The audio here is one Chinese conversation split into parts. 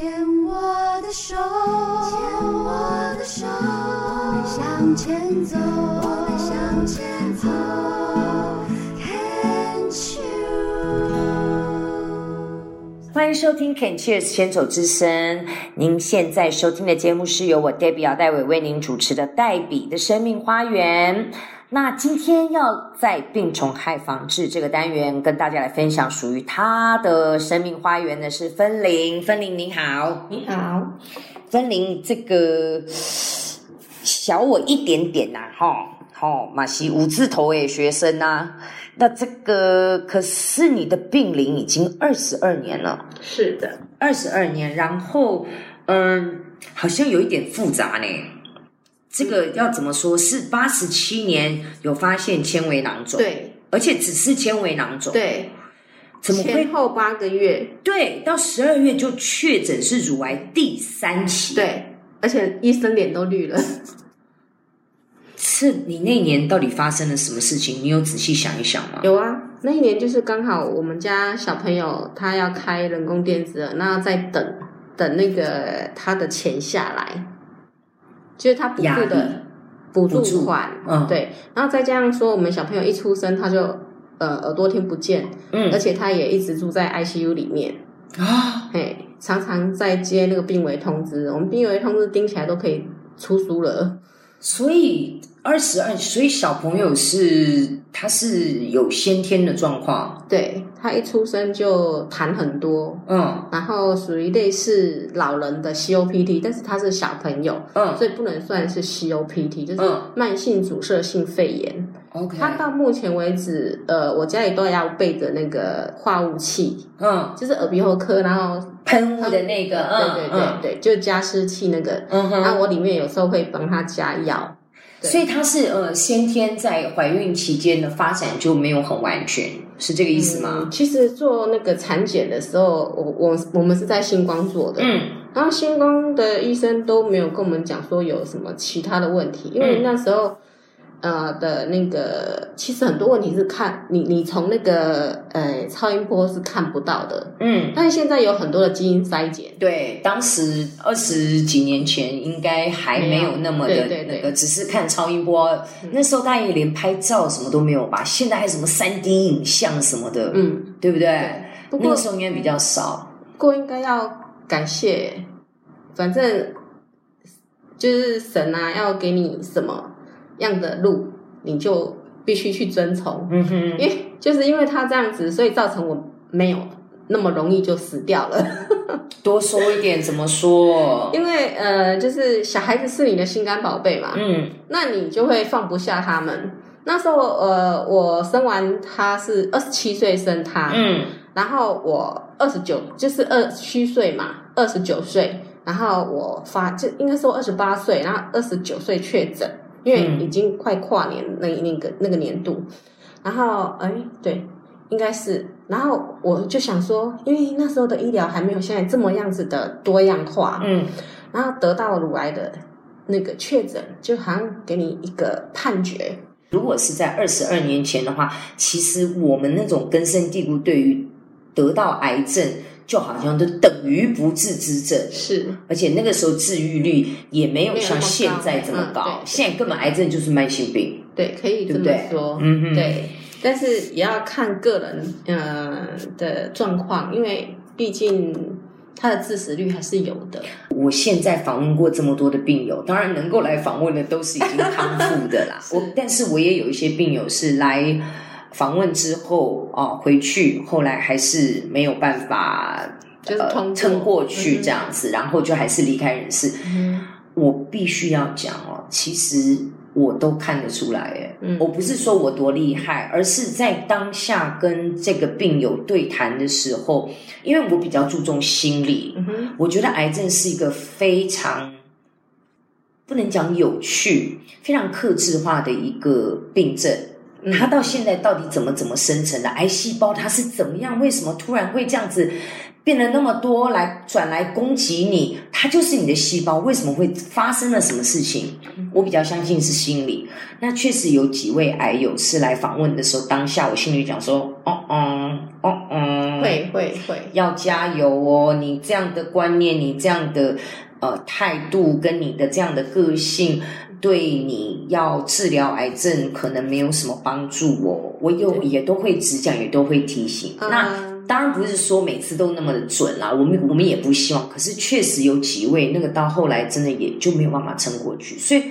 牵我的手，牵我的手，我们向前走，我们向前走。Can't you？欢迎收听《Can Cheers 牵手之声》。您现在收听的节目是由我 Debbie 姚代伟为您主持的《黛比的生命花园》。那今天要在病虫害防治这个单元跟大家来分享属于他的生命花园的是芬玲。芬玲你好，你好，芬玲这个小我一点点呐、哈，好、马西五字头诶学生呐、那这个可是你的病龄已经二十二年了。是的，二十二年，然后嗯，好像有一点复杂呢。这个要怎么说？是八十七年有发现纤维囊肿，，对而且只是纤维囊肿，，对，怎么会前？后八个月，对，到十二月就确诊是乳癌第三期，，对，而且医生脸都绿了。是你那年到底发生了什么事情？你有仔细想一想吗？有啊，那一年就是刚好我们家小朋友他要开人工电子耳，那在等等那个他的钱下来，就是他补助的补补助。助款，嗯。对，然后再加上说我们小朋友一出生他就呃耳朵听不见，嗯。而且他也一直住在 ICU 里面，啊，嘿，常常在接那个病危通知，我们病危通知盯起来都可以出书了。所以二十二，所以小朋友是他是有先天的状况，对他一出生就痰很多，嗯。然后属于类似老人的 COPD，但是他是小朋友，嗯。所以不能算是 COPD，就是嗯慢性阻塞性肺炎。，OK，他到目前为止，呃，我家里都要备着那个化雾器，嗯。就是耳鼻喉科，然后喷雾的那个，嗯对对对对，就加湿器那个，嗯哼，然后我里面有时候会帮他加药。对。所以它是呃先天在怀孕期间的发展就没有很完全，是这个意思吗？嗯？其实做那个产检的时候，我我我们是在星光做的，嗯。然后星光的医生都没有跟我们讲说有什么其他的问题，因为嗯。那时候、呃的那个，其实很多问题是看你你从那个呃超音波是看不到的，嗯，但是现在有很多的基因筛检，对，当时二十几年前应该还没有那么的那个，只是看超音波，那时候大家也连拍照什么都没有吧？现在还什么三 D 影像什么的，嗯，对不对？不过那个时候应该比较少，不过应该要感谢，反正就是神啊，要给你什么样的路，你就必须去遵从。嗯哼，因为就是因为他这样子，所以造成我没有那么容易就死掉了。多说一点怎么说？因为呃，就是小孩子是你的心肝宝贝嘛，嗯那你就会放不下他们。那时候呃，我生完他是二十七岁生他，嗯然后我二十九就是二虚岁嘛，二十九岁，然后我发就应该说二十八岁，然后二十九岁确诊，因为嗯已经快跨年那那个那个年度，然后哎对，应该是，然后我就想说，因为那时候的医疗还没有现在这么样子的多样化，嗯。然后得到乳癌的那个确诊，就好像给你一个判决，如果是在二十二年前的话，其实我们那种根深蒂固对于得到癌症，就好像都等于不治之症，是。而且那个时候治愈率也没有像现在这么高。嗯现在根本癌症就是慢性病，对，可以这么说，嗯嗯，对，但是也要看个人呃的状况，因为毕竟它的致死率还是有的。我现在访问过这么多的病友，当然能够来访问的都是已经康复的啦。我但是我也有一些病友是来访问之后啊、回去后来还是没有办法。呃撑过去这样子，然后就还是离开人世。嗯我必须要讲哦，其实我都看得出来，哎，嗯我不是说我多厉害，而是在当下跟这个病友对谈的时候，因为我比较注重心理，嗯，我觉得癌症是一个非常不能讲有趣、非常克制化的一个病症。嗯它到现在到底怎么怎么生成的？癌细胞它是怎么样？为什么突然会这样子变得那么多来转来攻击你，它就是你的细胞，为什么会发生了什么事情？我比较相信是心理。那确实有几位癌友是来访问的时候，当下我心里讲说，哦哦哦哦，会会会，要加油哦！你这样的观念，你这样的呃态度，跟你的这样的个性，对你要治疗癌症可能没有什么帮助哦。我有也都会只讲，也都会提醒。那嗯当然不是说每次都那么的准啦，我们我们也不希望。可是确实有几位那个到后来真的也就没有办法撑过去，所以。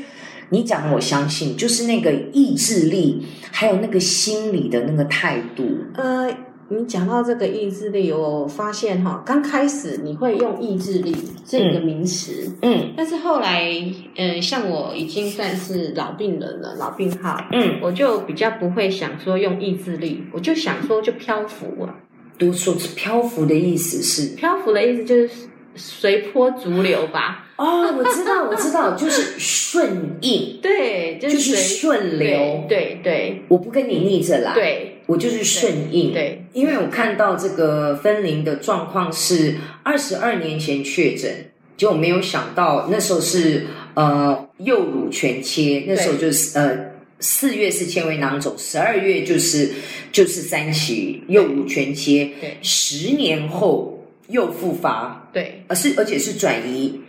你讲的我相信，就是那个意志力，还有那个心理的那个态度，呃，你讲到这个意志力，我发现哈，刚开始你会用意志力这个名词，嗯。但是后来，呃，像我已经算是老病人了，老病号，嗯，我就比较不会想说用意志力，我就想说就漂浮啊。都说是漂浮的意思是。漂浮的意思就是随波逐流吧。哦，我知道，我知道，就是顺应，对，就就是随顺流。对对我不跟你逆着来，，对我就是顺应。对，因为我看到这个分龄的状况是二十二年前确诊，结果没有想到那时候是呃右乳全切，那时候就是呃。四月是纤维囊肿，十二月就是就是三期右乳全切，对十年后又复发，对，而是而且是转移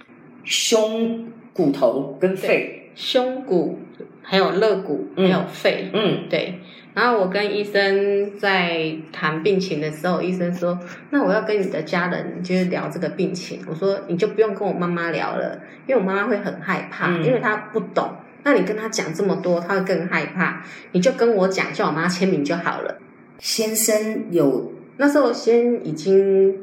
胸骨头跟肺，胸骨还有肋骨还嗯有肺，嗯对。然后我跟医生在谈病情的时候，医生说：“那我要跟你的家人就是聊这个病情。”我说：“你就不用跟我妈妈聊了，因为我妈妈会很害怕，嗯因为她不懂。那你跟她讲这么多，她会更害怕。你就跟我讲，叫我妈签名就好了。先生有那时候先已经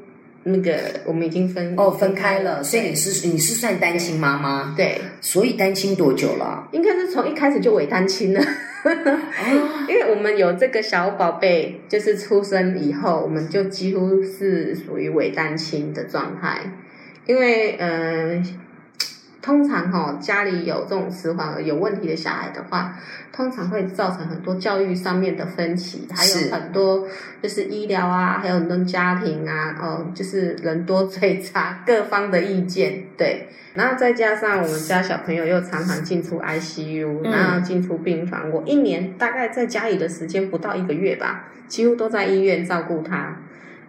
那个，我们已经分哦分开了，所以你是你是算单亲妈妈，对，所以单亲多久了？应该是从一开始就伪单亲了。哦，因为我们有这个小宝贝，就是出生以后，我们就几乎是属于伪单亲的状态。因为呃，通常哈、家里有这种迟缓儿有问题的小孩的话，通常会造成很多教育上面的分歧，还有很多就是医疗啊，还有很多家庭啊，哦，就是人多嘴杂，各方的意见，对。然后再加上我们家小朋友又常常进出 ICU，、嗯。然后进出病房，我一年大概在家里的时间不到一个月吧，几乎都在医院照顾他，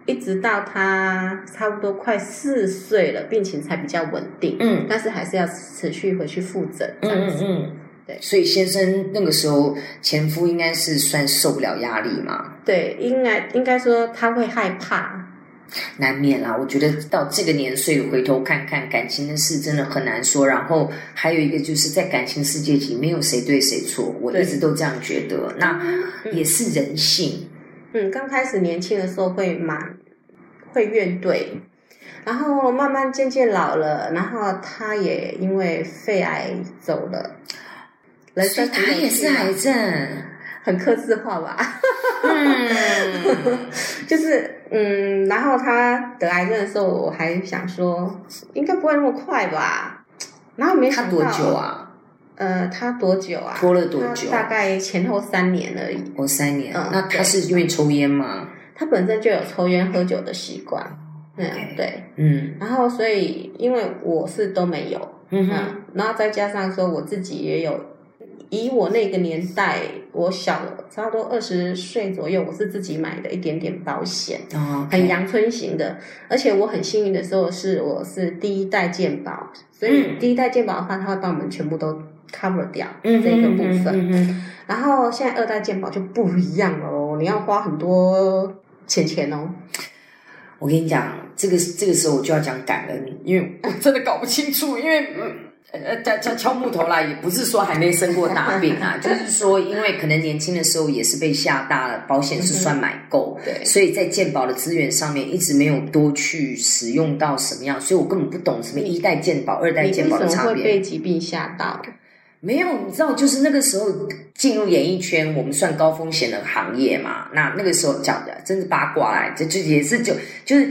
一直到他差不多快四岁了，病情才比较稳定。嗯但是还是要持续回去复诊，嗯。嗯嗯，对所以先生那个时候前夫应该是算受不了压力嘛，对，应该应该说他会害怕，难免啦。我觉得到这个年岁回头看看感情的事，真的很难说。然后还有一个就是在感情世界里，没有谁对谁错，我一直都这样觉得。那也是人性，嗯，刚开始年轻的时候会蛮会怨怼，然后慢慢渐渐老了，然后他也因为肺癌走了，人生他也是癌症。很克制化吧，嗯，就是嗯，然后他得癌症的时候，我还想说应该不会那么快吧，然后没想到他多久？啊？呃，他多久啊？拖了多久大概前后三年而已。我三年。嗯那他是因为抽烟吗？他本身就有抽烟喝酒的习惯，嗯对。嗯然后所以因为我是都没有，嗯哼，嗯，然后再加上说我自己也有，以我那个年代，我小差不多二十岁左右，我是自己买的一点点保险，哦，很阳春型的，而且我很幸运的时候是我是第一代健保，所以嗯第一代健保的话，他会帮我们全部都 cover 掉嗯这个部分。嗯哼然后现在二代健保就不一样了哦，你要花很多钱钱哦。我跟你讲，这个这个时候我就要讲感恩，因为我 真的搞不清楚，因为嗯呃敲敲敲木头啦，也不是说还没生过大病啊，就是说因为可能年轻的时候也是被吓大了，保险是算买够，对所以在健保的资源上面一直没有多去使用到什么样，所以我根本不懂什么一代健保、二代健你为什么保的差别。会被疾病吓到？没有，你知道，就是那个时候进入演艺圈，我们算高风险的行业嘛。那那个时候讲的真是八卦来，这就也是就就是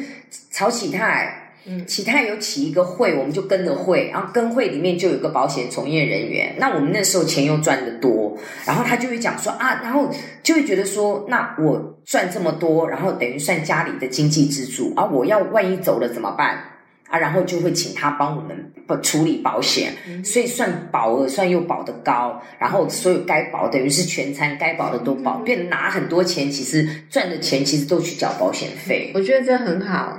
曹启泰，嗯启泰有起一个会，我们就跟着会，然后跟会里面就有一个保险从业人员。那我们那时候钱又赚得多，然后他就会讲说啊，然后就会觉得说，那我赚这么多，然后等于算家里的经济支柱啊，我要万一走了怎么办？啊，然后就会请他帮我们不处理保险，所以算保额算又保得高，然后所有该保等于是全餐该保的都保，变得拿很多钱，其实赚的钱其实都去缴保险费。我觉得这很好，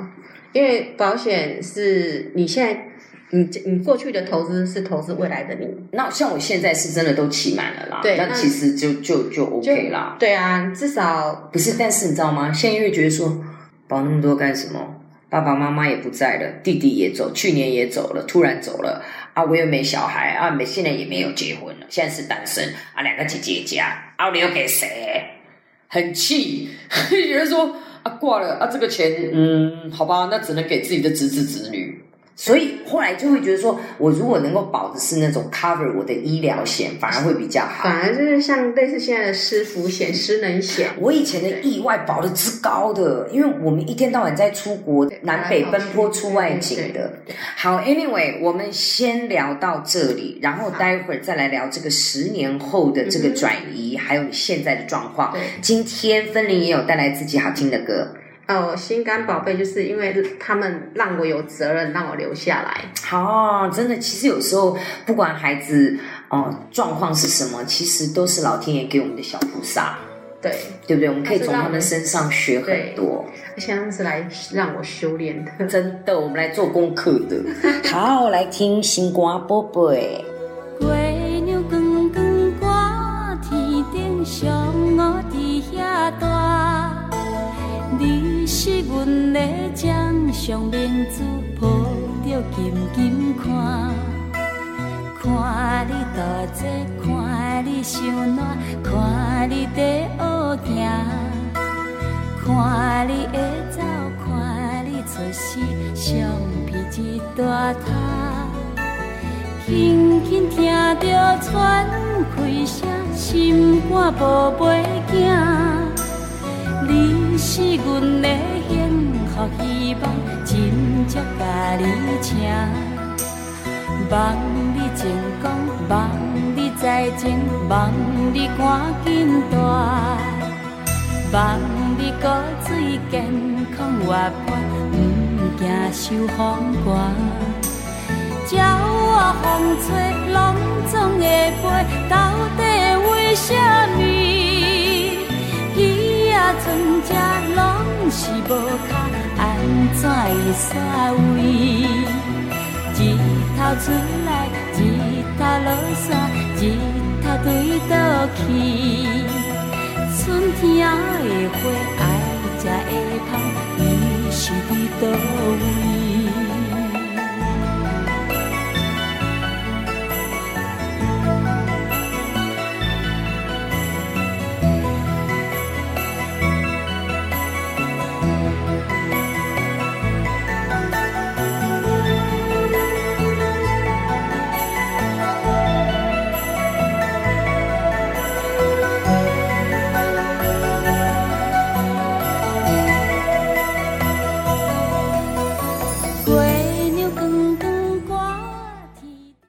因为保险是你现在你你过去的投资是投资未来的你，那像我现在是真的都期满了啦，那对那其实就就就就 OK 啦。对啊，至少不是，但是你知道吗？现在因为觉得说保那么多干什么？爸爸妈妈也不在了，弟弟也走，去年也走了，突然走了啊！我又没小孩啊，没现在也没有结婚了，现在是单身啊，两个姐姐家啊，我留给谁？很气，觉得说啊挂了啊，这个钱嗯，好吧，那只能给自己的侄子侄女。所以后来就会觉得说，我如果能够保的是那种 cover 我的医疗险，反而会比较好。反而就是像类似现在的失福险、失能险，我以前的意外保的之高的，因为我们一天到晚在出国南北奔波出外景的。好，Anyway，我们先聊到这里，然后待会儿再来聊这个十年后的这个转移，还有你现在的状况。今天芬玲也有带来自己好听的歌。哦，心肝宝贝就是因为他们让我有责任让我留下来，好，真的，其实有时候不管孩子哦、状况是什么，其实都是老天爷给我们的小菩萨，对，对不对？我们可以从他们身上学很多。而且他们是来让我修炼的。真的，我们来做功课的。好，来听心肝宝贝。月亮光光挂天顶上，我伫遐大。是阮的掌上明珠，抱着紧紧看。看你大姐，看你伤暖，看你在学行，看你会走，看你出世，相片一大塔。轻轻听着喘气声，心肝无袂惊。你是阮的幸福希望，真足甲你请。望你成功，望你财前，望你赶紧大，望你骨髓健康活泼，毋惊受风寒。鸟啊风吹，拢总会飞，到底为什么？鱼啊船只拢是无脚，安怎会煞位？日头出来，日头落山，日头对倒去。春天的花爱食会香，伊是伫倒位？